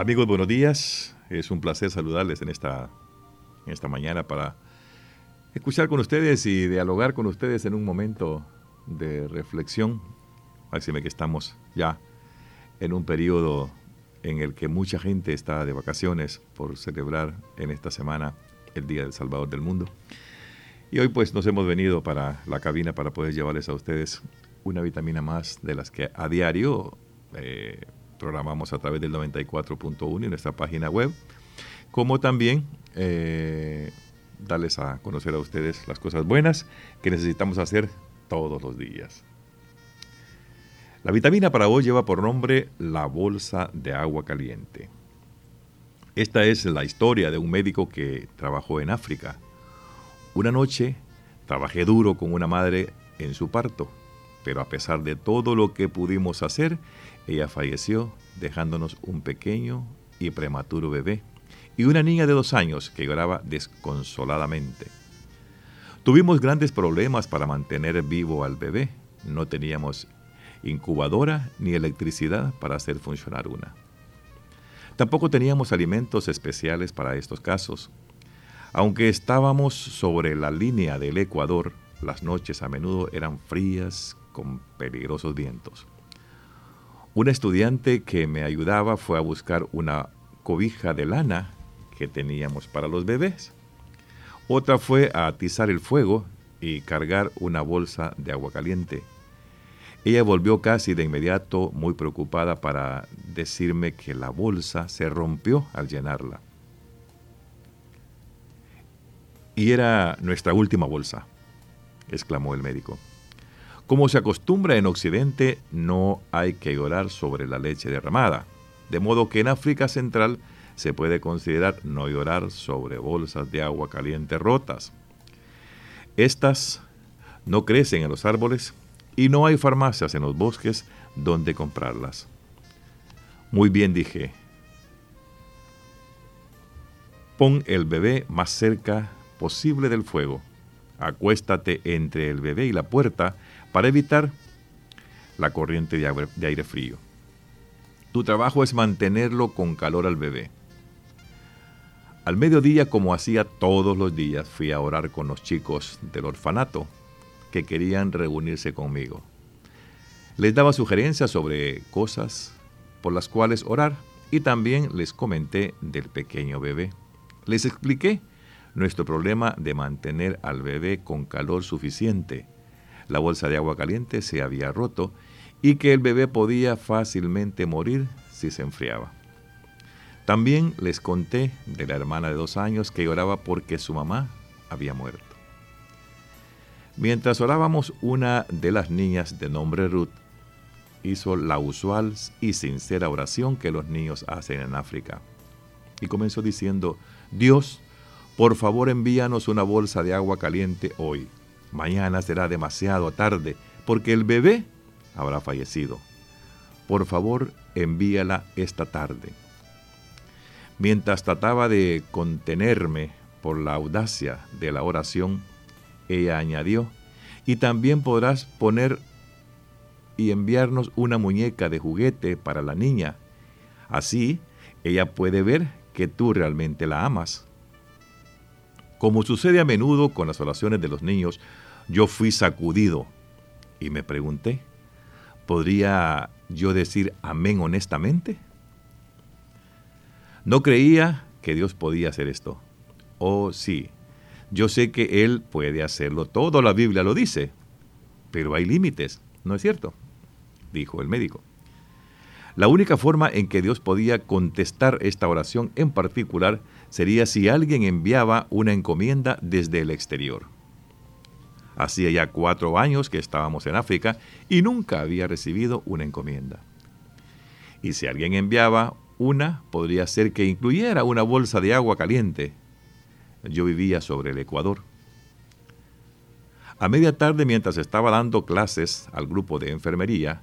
Amigos, buenos días. Es un placer saludarles en esta, en esta mañana para escuchar con ustedes y dialogar con ustedes en un momento de reflexión. Máxime que estamos ya en un periodo en el que mucha gente está de vacaciones por celebrar en esta semana el Día del Salvador del Mundo. Y hoy pues nos hemos venido para la cabina para poder llevarles a ustedes una vitamina más de las que a diario eh, programamos a través del 94.1 en nuestra página web, como también eh, darles a conocer a ustedes las cosas buenas que necesitamos hacer todos los días. La vitamina para hoy lleva por nombre la bolsa de agua caliente. Esta es la historia de un médico que trabajó en África. Una noche trabajé duro con una madre en su parto, pero a pesar de todo lo que pudimos hacer, ella falleció dejándonos un pequeño y prematuro bebé y una niña de dos años que lloraba desconsoladamente. Tuvimos grandes problemas para mantener vivo al bebé. No teníamos incubadora ni electricidad para hacer funcionar una. Tampoco teníamos alimentos especiales para estos casos. Aunque estábamos sobre la línea del Ecuador, las noches a menudo eran frías con peligrosos vientos. Una estudiante que me ayudaba fue a buscar una cobija de lana que teníamos para los bebés. Otra fue a atizar el fuego y cargar una bolsa de agua caliente. Ella volvió casi de inmediato muy preocupada para decirme que la bolsa se rompió al llenarla. Y era nuestra última bolsa, exclamó el médico. Como se acostumbra en Occidente, no hay que llorar sobre la leche derramada, de modo que en África Central se puede considerar no llorar sobre bolsas de agua caliente rotas. Estas no crecen en los árboles y no hay farmacias en los bosques donde comprarlas. Muy bien dije. Pon el bebé más cerca posible del fuego. Acuéstate entre el bebé y la puerta para evitar la corriente de aire, frío. Tu trabajo es mantenerlo con calor al bebé. Al mediodía, como hacía todos los días, fui a orar con los chicos del orfanato que querían reunirse conmigo. Les daba sugerencias sobre cosas por las cuales orar y también les comenté del pequeño bebé. Les expliqué nuestro problema de mantener al bebé con calor suficiente la bolsa de agua caliente se había roto y que el bebé podía fácilmente morir si se enfriaba. También les conté de la hermana de dos años que lloraba porque su mamá había muerto. Mientras orábamos, una de las niñas de nombre Ruth hizo la usual y sincera oración que los niños hacen en África. Y comenzó diciendo, Dios, por favor envíanos una bolsa de agua caliente hoy. Mañana será demasiado tarde porque el bebé habrá fallecido. Por favor, envíala esta tarde. Mientras trataba de contenerme por la audacia de la oración, ella añadió, y también podrás poner y enviarnos una muñeca de juguete para la niña. Así, ella puede ver que tú realmente la amas. Como sucede a menudo con las oraciones de los niños, yo fui sacudido y me pregunté, ¿podría yo decir amén honestamente? No creía que Dios podía hacer esto. Oh, sí, yo sé que Él puede hacerlo todo, la Biblia lo dice, pero hay límites, ¿no es cierto? Dijo el médico. La única forma en que Dios podía contestar esta oración en particular sería si alguien enviaba una encomienda desde el exterior. Hacía ya cuatro años que estábamos en África y nunca había recibido una encomienda. Y si alguien enviaba una, podría ser que incluyera una bolsa de agua caliente. Yo vivía sobre el Ecuador. A media tarde, mientras estaba dando clases al grupo de enfermería,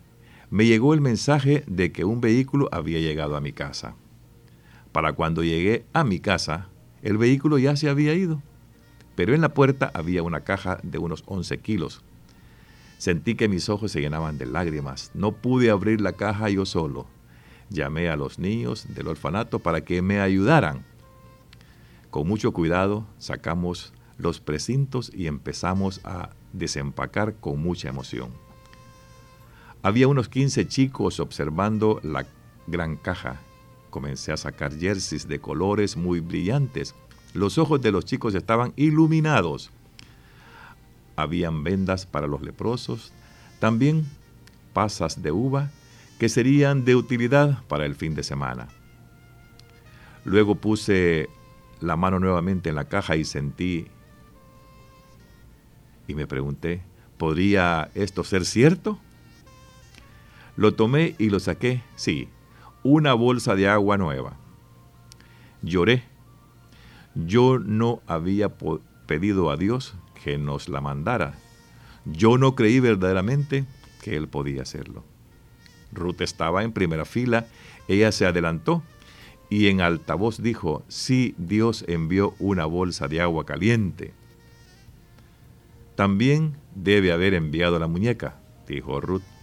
me llegó el mensaje de que un vehículo había llegado a mi casa. Para cuando llegué a mi casa, el vehículo ya se había ido pero en la puerta había una caja de unos 11 kilos. Sentí que mis ojos se llenaban de lágrimas. No pude abrir la caja yo solo. llamé a los niños del orfanato para que me ayudaran. Con mucho cuidado sacamos los precintos y empezamos a desempacar con mucha emoción. Había unos 15 chicos observando la gran caja. Comencé a sacar jerseys de colores muy brillantes. Los ojos de los chicos estaban iluminados. Habían vendas para los leprosos, también pasas de uva que serían de utilidad para el fin de semana. Luego puse la mano nuevamente en la caja y sentí y me pregunté, ¿podría esto ser cierto? Lo tomé y lo saqué, sí, una bolsa de agua nueva. Lloré. Yo no había pedido a Dios que nos la mandara. Yo no creí verdaderamente que Él podía hacerlo. Ruth estaba en primera fila, ella se adelantó y en altavoz dijo, sí, Dios envió una bolsa de agua caliente. También debe haber enviado la muñeca, dijo Ruth.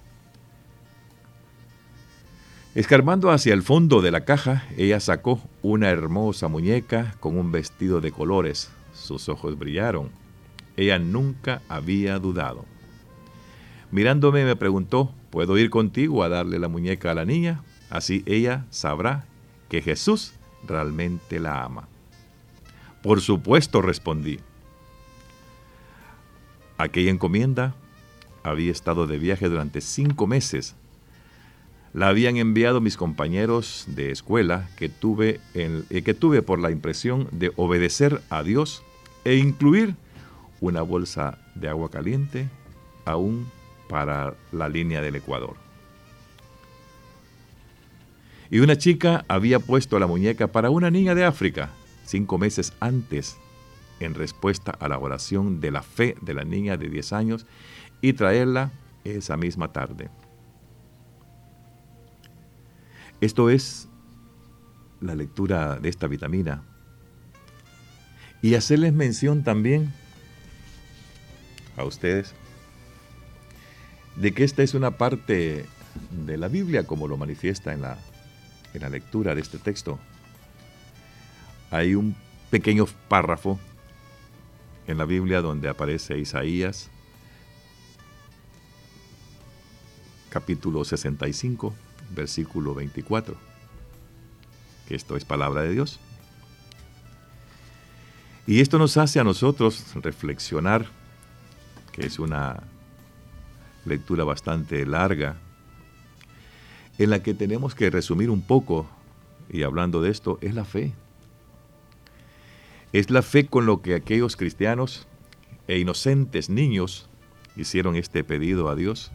Escarbando hacia el fondo de la caja, ella sacó una hermosa muñeca con un vestido de colores. Sus ojos brillaron. Ella nunca había dudado. Mirándome me preguntó, ¿puedo ir contigo a darle la muñeca a la niña? Así ella sabrá que Jesús realmente la ama. Por supuesto, respondí. Aquella encomienda había estado de viaje durante cinco meses. La habían enviado mis compañeros de escuela que tuve, eh, que tuve por la impresión de obedecer a Dios e incluir una bolsa de agua caliente aún para la línea del Ecuador. Y una chica había puesto la muñeca para una niña de África cinco meses antes en respuesta a la oración de la fe de la niña de 10 años y traerla esa misma tarde. Esto es la lectura de esta vitamina. Y hacerles mención también a ustedes de que esta es una parte de la Biblia como lo manifiesta en la, en la lectura de este texto. Hay un pequeño párrafo en la Biblia donde aparece Isaías, capítulo 65, versículo 24, que esto es palabra de Dios. Y esto nos hace a nosotros reflexionar, que es una lectura bastante larga, en la que tenemos que resumir un poco, y hablando de esto, es la fe. Es la fe con lo que aquellos cristianos e inocentes niños hicieron este pedido a Dios.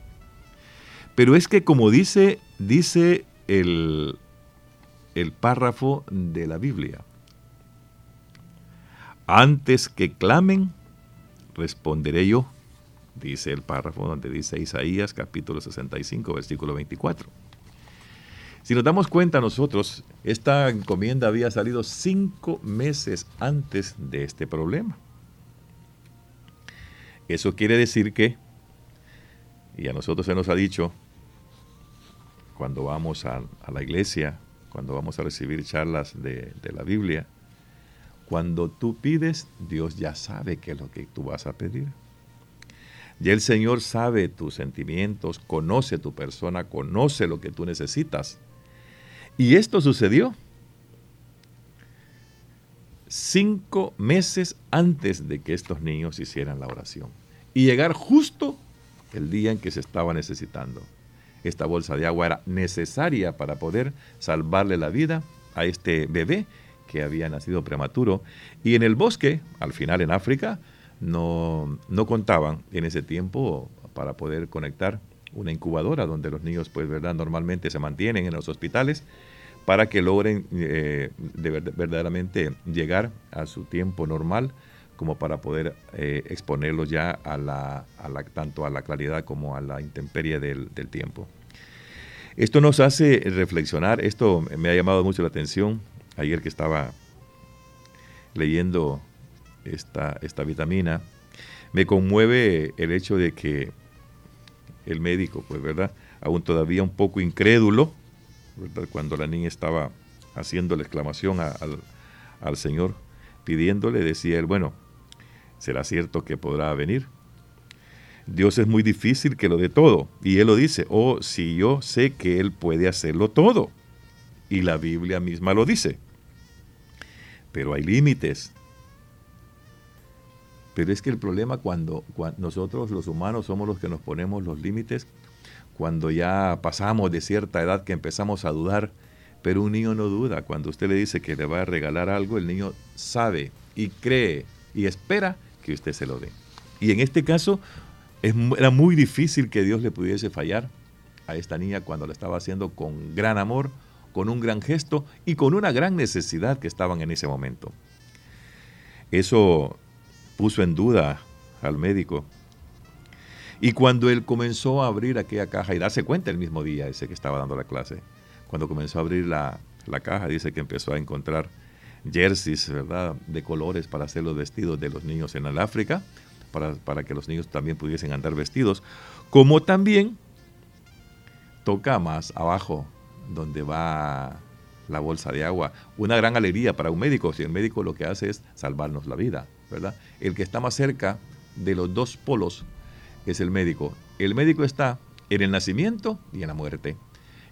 Pero es que como dice, dice el, el párrafo de la Biblia, antes que clamen, responderé yo, dice el párrafo donde dice Isaías capítulo 65, versículo 24. Si nos damos cuenta nosotros, esta encomienda había salido cinco meses antes de este problema. Eso quiere decir que, y a nosotros se nos ha dicho, cuando vamos a, la iglesia, cuando vamos a recibir charlas de, de la Biblia, cuando tú pides, Dios ya sabe qué es lo que tú vas a pedir. Ya el Señor sabe tus sentimientos, conoce tu persona, conoce lo que tú necesitas. Y esto sucedió cinco meses antes de que estos niños hicieran la oración. Y llegar justo el día en que se estaba necesitando. Esta bolsa de agua era necesaria para poder salvarle la vida a este bebé que había nacido prematuro. Y en el bosque, al final en África, no, no contaban en ese tiempo para poder conectar una incubadora donde los niños, pues, ¿verdad? Normalmente se mantienen en los hospitales para que logren eh, de verdaderamente llegar a su tiempo normal como para poder eh, exponerlos ya a la, tanto a la claridad como a la intemperie del, tiempo. Esto nos hace reflexionar, esto me ha llamado mucho la atención. Ayer que estaba leyendo esta, esta vitamina, me conmueve el hecho de que el médico, pues verdad, aún todavía un poco incrédulo, cuando la niña estaba haciendo la exclamación al, al Señor, pidiéndole, decía él, bueno, ¿será cierto que podrá venir? Dios es muy difícil que lo dé todo. Y Él lo dice, oh, si yo sé que Él puede hacerlo todo. Y la Biblia misma lo dice. Pero hay límites. Pero es que el problema cuando, nosotros los humanos somos los que nos ponemos los límites, cuando ya pasamos de cierta edad que empezamos a dudar, pero un niño no duda. Cuando usted le dice que le va a regalar algo, el niño sabe y cree y espera que usted se lo dé. Y en este caso, era muy difícil que Dios le pudiese fallar a esta niña cuando la estaba haciendo con gran amor, con un gran gesto y con una gran necesidad que estaban en ese momento. Eso puso en duda al médico. Y cuando él comenzó a abrir aquella caja y darse cuenta el mismo día ese que estaba dando la clase, cuando comenzó a abrir la, la caja, dice que empezó a encontrar jerseys, ¿verdad?, de colores para hacer los vestidos de los niños en el África, para, que los niños también pudiesen andar vestidos, como también toca más abajo, donde va la bolsa de agua. Una gran alegría para un médico, si el médico lo que hace es salvarnos la vida, ¿verdad? El que está más cerca de los dos polos es el médico. El médico está en el nacimiento y en la muerte.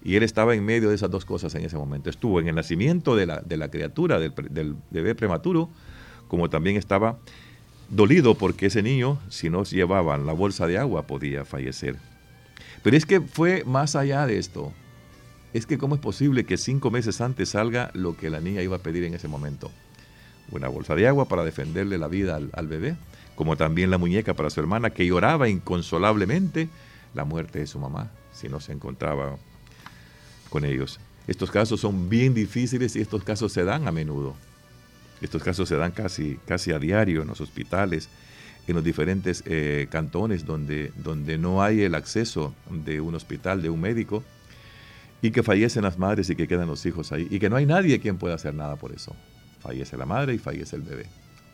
Y él estaba en medio de esas dos cosas en ese momento. Estuvo en el nacimiento de la, de la criatura, del, bebé prematuro, como también estaba dolido porque ese niño, si no llevaban la bolsa de agua, podía fallecer. Pero es que fue más allá de esto. Es que cómo es posible que cinco meses antes salga lo que la niña iba a pedir en ese momento. Una bolsa de agua para defenderle la vida al, al bebé, como también la muñeca para su hermana que lloraba inconsolablemente la muerte de su mamá si no se encontraba con ellos. Estos casos son bien difíciles y estos casos se dan a menudo. Estos casos se dan casi, casi a diario en los hospitales, en los diferentes eh, cantones donde, donde no hay el acceso de un hospital, de un médico, y que fallecen las madres y que quedan los hijos ahí, y que no hay nadie quien pueda hacer nada por eso. Fallece la madre y fallece el bebé.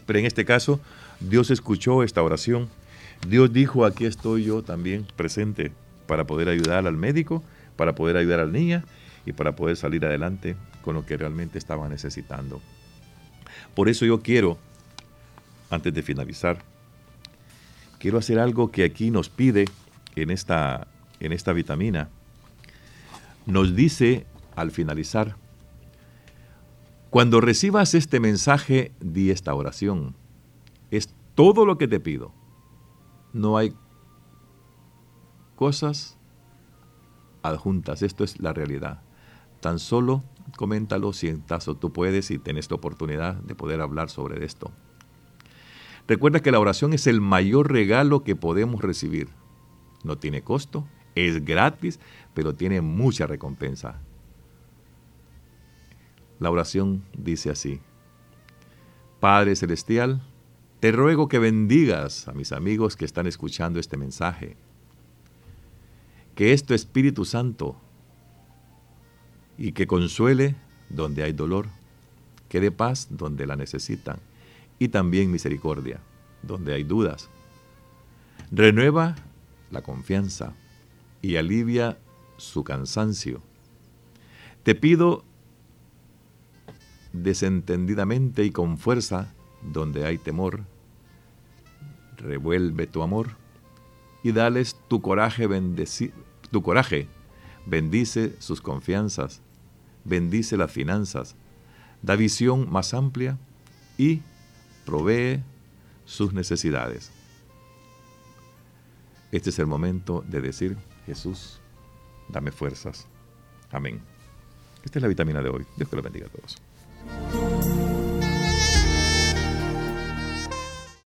Pero en este caso, Dios escuchó esta oración. Dios dijo, aquí estoy yo también presente para poder ayudar al médico, para poder ayudar al niña y para poder salir adelante con lo que realmente estaban necesitando. Por eso yo quiero, antes de finalizar, quiero hacer algo que aquí nos pide en esta, en esta vitamina. Nos dice al finalizar, cuando recibas este mensaje, di esta oración. Es todo lo que te pido. No hay cosas adjuntas, esto es la realidad. Tan solo coméntalo si en caso tú puedes y tienes la oportunidad de poder hablar sobre esto. Recuerda que la oración es el mayor regalo que podemos recibir. No tiene costo, es gratis, pero tiene mucha recompensa. La oración dice así, Padre Celestial, te ruego que bendigas a mis amigos que están escuchando este mensaje. Que este Espíritu Santo y que consuele donde hay dolor, que dé paz donde la necesitan y también misericordia donde hay dudas. Renueva la confianza y alivia su cansancio. Te pido desentendidamente y con fuerza donde hay temor. Revuelve tu amor y dales tu coraje, tu coraje bendice sus confianzas, bendice las finanzas, da visión más amplia y provee sus necesidades. Este es el momento de decir, Jesús, dame fuerzas. Amén. Esta es la vitamina de hoy. Dios que lo bendiga a todos.